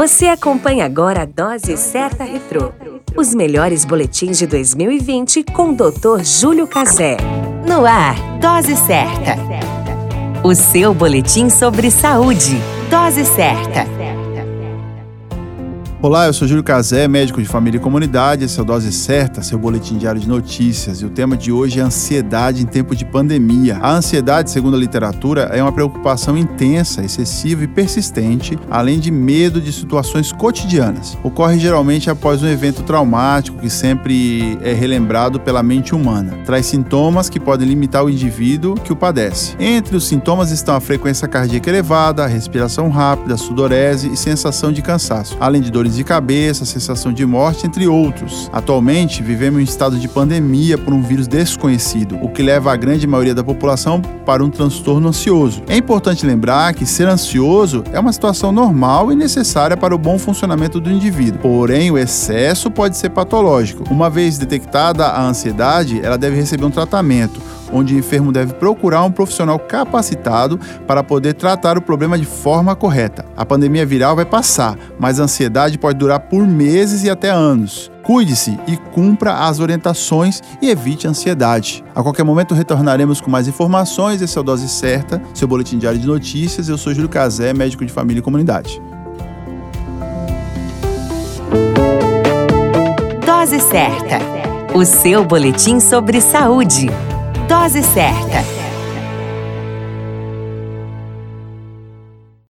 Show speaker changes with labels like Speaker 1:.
Speaker 1: Você acompanha agora a Dose Certa Retrô. Os melhores boletins de 2020 com o Dr. Júlio Cazé. No ar, Dose Certa. O seu boletim sobre saúde. Dose Certa.
Speaker 2: Olá, eu sou Júlio Cazé, médico de família e comunidade. Esse é o Dose Certa, seu boletim diário de notícias. E o tema de hoje é ansiedade em tempo de pandemia. A ansiedade, segundo a literatura, é uma preocupação intensa, excessiva e persistente, além de medo de situações cotidianas. Ocorre geralmente após um evento traumático que sempre é relembrado pela mente humana. Traz sintomas que podem limitar o indivíduo que o padece. Entre os sintomas estão a frequência cardíaca elevada, a respiração rápida, sudorese e sensação de cansaço, além de dores dores de cabeça, sensação de morte, entre outros. Atualmente, vivemos em estado de pandemia por um vírus desconhecido, o que leva a grande maioria da população para um transtorno ansioso. É importante lembrar que ser ansioso é uma situação normal e necessária para o bom funcionamento do indivíduo. Porém, o excesso pode ser patológico. Uma vez detectada a ansiedade, ela deve receber um tratamento onde o enfermo deve procurar um profissional capacitado para poder tratar o problema de forma correta. A pandemia viral vai passar, mas a ansiedade pode durar por meses e até anos. Cuide-se e cumpra as orientações e evite a ansiedade. A qualquer momento retornaremos com mais informações. Esse é o Dose Certa, seu boletim diário de notícias. Eu sou Júlio Cazé, médico de família e comunidade.
Speaker 1: Dose Certa, o seu boletim sobre saúde. Dose certa.